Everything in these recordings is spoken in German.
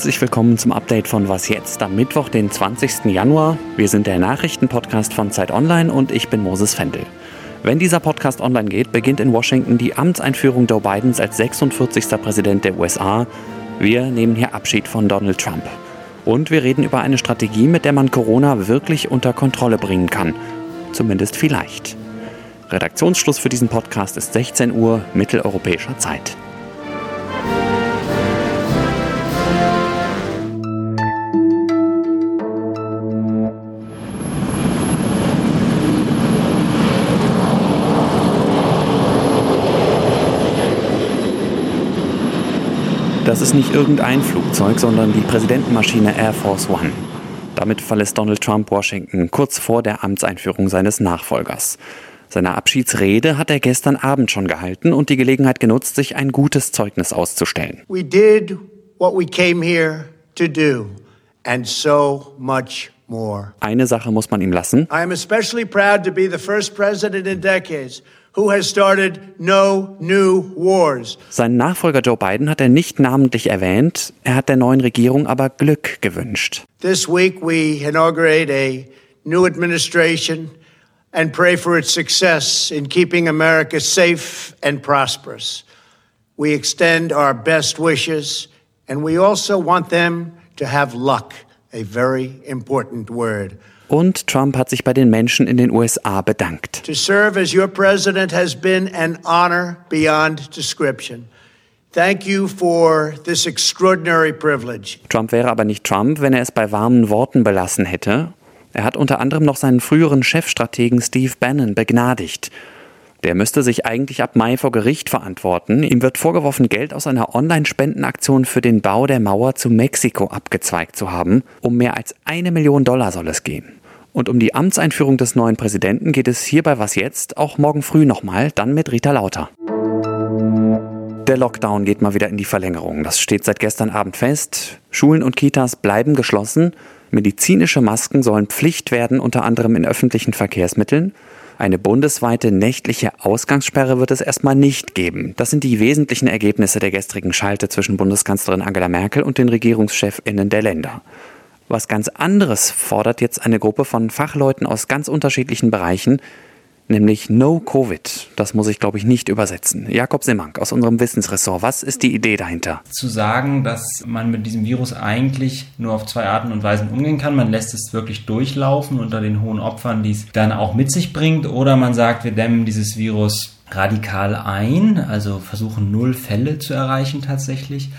Herzlich willkommen zum Update von Was jetzt am Mittwoch, den 20. Januar. Wir sind der Nachrichtenpodcast von Zeit Online und ich bin Moses Fendel. Wenn dieser Podcast online geht, beginnt in Washington die Amtseinführung Joe Bidens als 46. Präsident der USA. Wir nehmen hier Abschied von Donald Trump. Und wir reden über eine Strategie, mit der man Corona wirklich unter Kontrolle bringen kann. Zumindest vielleicht. Redaktionsschluss für diesen Podcast ist 16 Uhr mitteleuropäischer Zeit. Das ist nicht irgendein Flugzeug, sondern die Präsidentenmaschine Air Force One. Damit verlässt Donald Trump Washington kurz vor der Amtseinführung seines Nachfolgers. Seine Abschiedsrede hat er gestern Abend schon gehalten und die Gelegenheit genutzt, sich ein gutes Zeugnis auszustellen. We did what we came here to do and so much more. Eine Sache muss man ihm lassen. I am especially proud to be the first president in decades who has started no new wars. Seinen Nachfolger Joe Biden hat er nicht namentlich erwähnt, er hat der neuen Regierung aber Glück gewünscht. This week we inaugurate a new administration and pray for its success in keeping America safe and prosperous. We extend our best wishes and we also want them to have luck, a very important word. Und Trump hat sich bei den Menschen in den USA bedankt. To serve as your president has been an honor beyond description. Thank you for this extraordinary privilege. Trump wäre aber nicht Trump, wenn er es bei warmen Worten belassen hätte. Er hat unter anderem noch seinen früheren Chefstrategen Steve Bannon begnadigt. Der müsste sich eigentlich ab Mai vor Gericht verantworten. Ihm wird vorgeworfen, Geld aus einer Online-Spendenaktion für den Bau der Mauer zu Mexiko abgezweigt zu haben. Um mehr als eine Million Dollar soll es gehen. Und um die Amtseinführung des neuen Präsidenten geht es hier bei Was Jetzt auch morgen früh nochmal, dann mit Rita Lauter. Der Lockdown geht mal wieder in die Verlängerung. Das steht seit gestern Abend fest. Schulen und Kitas bleiben geschlossen. Medizinische Masken sollen Pflicht werden, unter anderem in öffentlichen Verkehrsmitteln. Eine bundesweite nächtliche Ausgangssperre wird es erstmal nicht geben. Das sind die wesentlichen Ergebnisse der gestrigen Schalte zwischen Bundeskanzlerin Angela Merkel und den Regierungschefinnen der Länder. Was ganz anderes fordert jetzt eine Gruppe von Fachleuten aus ganz unterschiedlichen Bereichen, nämlich No Covid. Das muss ich, glaube ich, nicht übersetzen. Jakob Simmank aus unserem Wissensressort, was ist die Idee dahinter? Zu sagen, dass man mit diesem Virus eigentlich nur auf zwei Arten und Weisen umgehen kann. Man lässt es wirklich durchlaufen unter den hohen Opfern, die es dann auch mit sich bringt. Oder man sagt, wir dämmen dieses Virus radikal ein, also versuchen null Fälle zu erreichen tatsächlich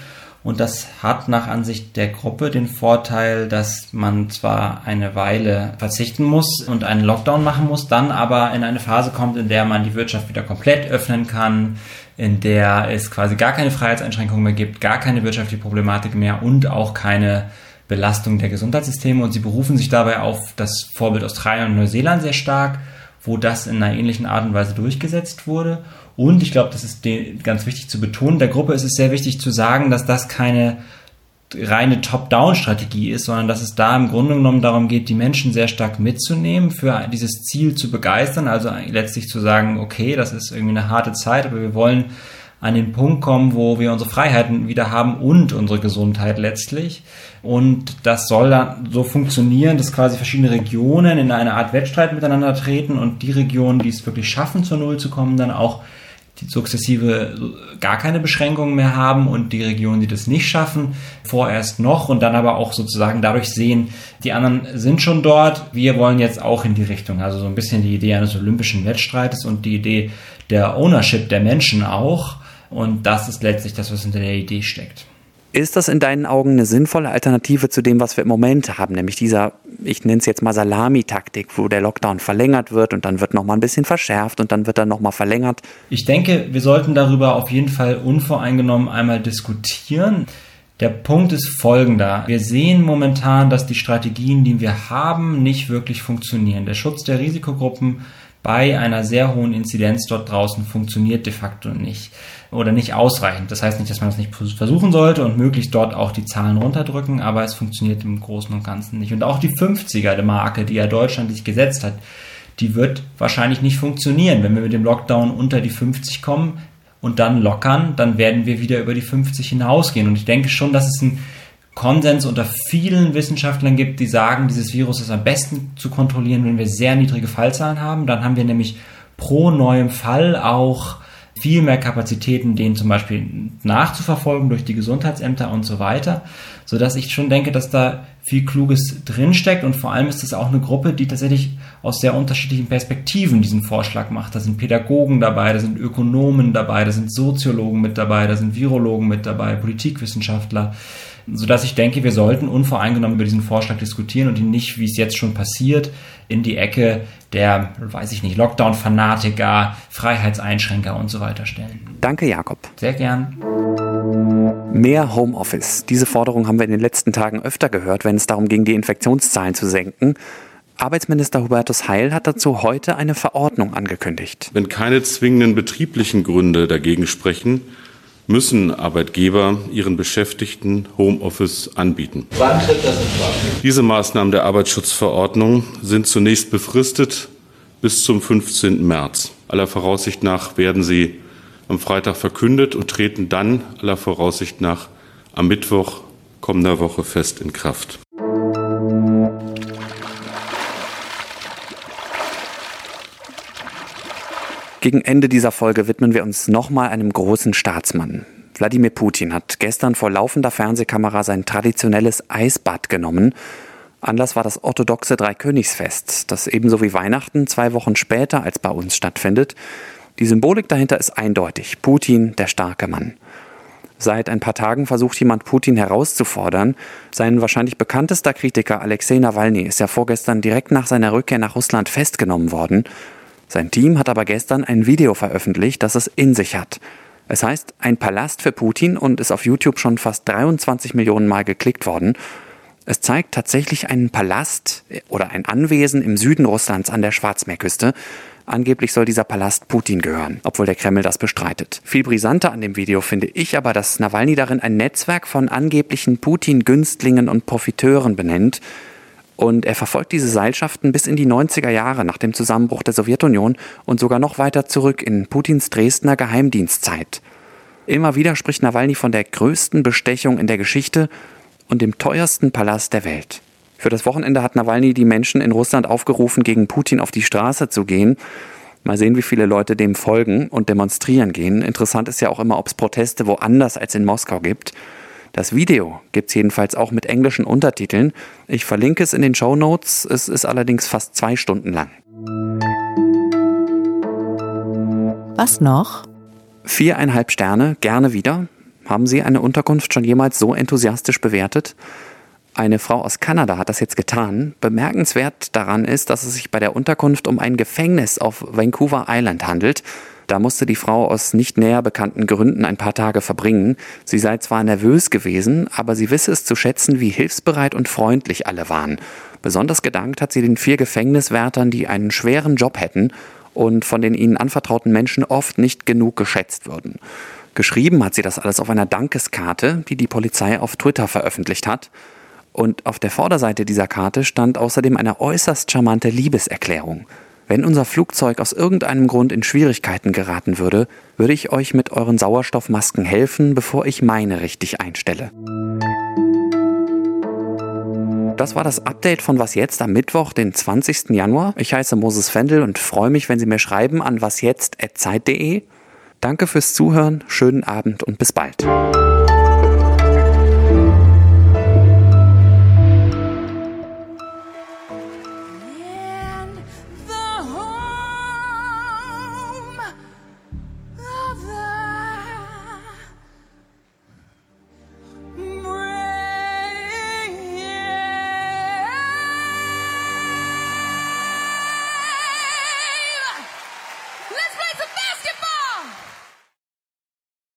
und das hat nach Ansicht der Gruppe den Vorteil, dass man zwar eine Weile verzichten muss und einen Lockdown machen muss, dann aber in eine Phase kommt, in der man die Wirtschaft wieder komplett öffnen kann, in der es quasi gar keine Freiheitseinschränkungen mehr gibt, gar keine wirtschaftliche Problematik mehr und auch keine Belastung der Gesundheitssysteme. Und sie berufen sich dabei auf das Vorbild Australien und Neuseeland sehr stark, wo das in einer ähnlichen Art und Weise durchgesetzt wurde. Und ich glaube, das ist ganz wichtig zu betonen, der Gruppe ist es sehr wichtig zu sagen, dass das keine reine Top-Down-Strategie ist, sondern dass es da im Grunde genommen darum geht, die Menschen sehr stark mitzunehmen, für dieses Ziel zu begeistern, also letztlich zu sagen, okay, das ist irgendwie eine harte Zeit, aber wir wollen an den Punkt kommen, wo wir unsere Freiheiten wieder haben und unsere Gesundheit letztlich. Und das soll dann so funktionieren, dass quasi verschiedene Regionen in eine Art Wettstreit miteinander treten und die Regionen, die es wirklich schaffen, zur Null zu kommen, dann auch die sukzessive gar keine Beschränkungen mehr haben und die Regionen, die das nicht schaffen, vorerst noch und dann aber auch sozusagen dadurch sehen, die anderen sind schon dort, wir wollen jetzt auch in die Richtung. Also so ein bisschen die Idee eines olympischen Wettstreites und die Idee der Ownership der Menschen auch. Und das ist letztlich das, was hinter der Idee steckt. Ist das in deinen Augen eine sinnvolle Alternative zu dem, was wir im Moment haben, nämlich dieser, ich nenne es jetzt mal Salami-Taktik, wo der Lockdown verlängert wird und dann wird nochmal ein bisschen verschärft und dann wird er nochmal verlängert? Ich denke, wir sollten darüber auf jeden Fall unvoreingenommen einmal diskutieren. Der Punkt ist folgender. Wir sehen momentan, dass die Strategien, die wir haben, nicht wirklich funktionieren. Der Schutz der Risikogruppen bei einer sehr hohen Inzidenz dort draußen funktioniert de facto nicht oder nicht ausreichend. Das heißt nicht, dass man das nicht versuchen sollte und möglichst dort auch die Zahlen runterdrücken, aber es funktioniert im Großen und Ganzen nicht. Und auch die 50er Marke, die ja Deutschland sich gesetzt hat, die wird wahrscheinlich nicht funktionieren. Wenn wir mit dem Lockdown unter die 50 kommen und dann lockern, dann werden wir wieder über die 50 hinausgehen. Und ich denke schon, dass es ein Konsens unter vielen Wissenschaftlern gibt, die sagen, dieses Virus ist am besten zu kontrollieren, wenn wir sehr niedrige Fallzahlen haben. Dann haben wir nämlich pro neuem Fall auch viel mehr Kapazitäten, den zum Beispiel nachzuverfolgen durch die Gesundheitsämter und so weiter, so dass ich schon denke, dass da viel Kluges drinsteckt und vor allem ist es auch eine Gruppe, die tatsächlich aus sehr unterschiedlichen Perspektiven diesen Vorschlag macht. Da sind Pädagogen dabei, da sind Ökonomen dabei, da sind Soziologen mit dabei, da sind Virologen mit dabei, Politikwissenschaftler sodass ich denke, wir sollten unvoreingenommen über diesen Vorschlag diskutieren und ihn nicht, wie es jetzt schon passiert, in die Ecke der, weiß ich nicht, Lockdown-Fanatiker, Freiheitseinschränker und so weiter stellen. Danke, Jakob. Sehr gern. Mehr Homeoffice. Diese Forderung haben wir in den letzten Tagen öfter gehört, wenn es darum ging, die Infektionszahlen zu senken. Arbeitsminister Hubertus Heil hat dazu heute eine Verordnung angekündigt. Wenn keine zwingenden betrieblichen Gründe dagegen sprechen, müssen Arbeitgeber ihren Beschäftigten Homeoffice anbieten. Wann tritt das in Kraft? Diese Maßnahmen der Arbeitsschutzverordnung sind zunächst befristet bis zum 15. März. Aller Voraussicht nach werden sie am Freitag verkündet und treten dann aller Voraussicht nach am Mittwoch kommender Woche fest in Kraft. Gegen Ende dieser Folge widmen wir uns nochmal einem großen Staatsmann. Wladimir Putin hat gestern vor laufender Fernsehkamera sein traditionelles Eisbad genommen. Anlass war das orthodoxe Dreikönigsfest, das ebenso wie Weihnachten zwei Wochen später als bei uns stattfindet. Die Symbolik dahinter ist eindeutig. Putin, der starke Mann. Seit ein paar Tagen versucht jemand Putin herauszufordern. Sein wahrscheinlich bekanntester Kritiker Alexei Nawalny ist ja vorgestern direkt nach seiner Rückkehr nach Russland festgenommen worden. Sein Team hat aber gestern ein Video veröffentlicht, das es in sich hat. Es heißt Ein Palast für Putin und ist auf YouTube schon fast 23 Millionen Mal geklickt worden. Es zeigt tatsächlich einen Palast oder ein Anwesen im Süden Russlands an der Schwarzmeerküste. Angeblich soll dieser Palast Putin gehören, obwohl der Kreml das bestreitet. Viel brisanter an dem Video finde ich aber, dass Nawalny darin ein Netzwerk von angeblichen Putin-Günstlingen und Profiteuren benennt, und er verfolgt diese Seilschaften bis in die 90er Jahre nach dem Zusammenbruch der Sowjetunion und sogar noch weiter zurück in Putins Dresdner Geheimdienstzeit. Immer wieder spricht Nawalny von der größten Bestechung in der Geschichte und dem teuersten Palast der Welt. Für das Wochenende hat Nawalny die Menschen in Russland aufgerufen, gegen Putin auf die Straße zu gehen. Mal sehen, wie viele Leute dem folgen und demonstrieren gehen. Interessant ist ja auch immer, ob es Proteste woanders als in Moskau gibt. Das Video gibt es jedenfalls auch mit englischen Untertiteln. Ich verlinke es in den Show Notes. Es ist allerdings fast zwei Stunden lang. Was noch? Viereinhalb Sterne, gerne wieder. Haben Sie eine Unterkunft schon jemals so enthusiastisch bewertet? Eine Frau aus Kanada hat das jetzt getan. Bemerkenswert daran ist, dass es sich bei der Unterkunft um ein Gefängnis auf Vancouver Island handelt. Da musste die Frau aus nicht näher bekannten Gründen ein paar Tage verbringen. Sie sei zwar nervös gewesen, aber sie wisse es zu schätzen, wie hilfsbereit und freundlich alle waren. Besonders gedankt hat sie den vier Gefängniswärtern, die einen schweren Job hätten und von den ihnen anvertrauten Menschen oft nicht genug geschätzt würden. Geschrieben hat sie das alles auf einer Dankeskarte, die die Polizei auf Twitter veröffentlicht hat. Und auf der Vorderseite dieser Karte stand außerdem eine äußerst charmante Liebeserklärung. Wenn unser Flugzeug aus irgendeinem Grund in Schwierigkeiten geraten würde, würde ich euch mit euren Sauerstoffmasken helfen, bevor ich meine richtig einstelle. Das war das Update von Was jetzt am Mittwoch, den 20. Januar. Ich heiße Moses Fendel und freue mich, wenn Sie mir schreiben an wasjetzt.zeit.de. Danke fürs Zuhören, schönen Abend und bis bald.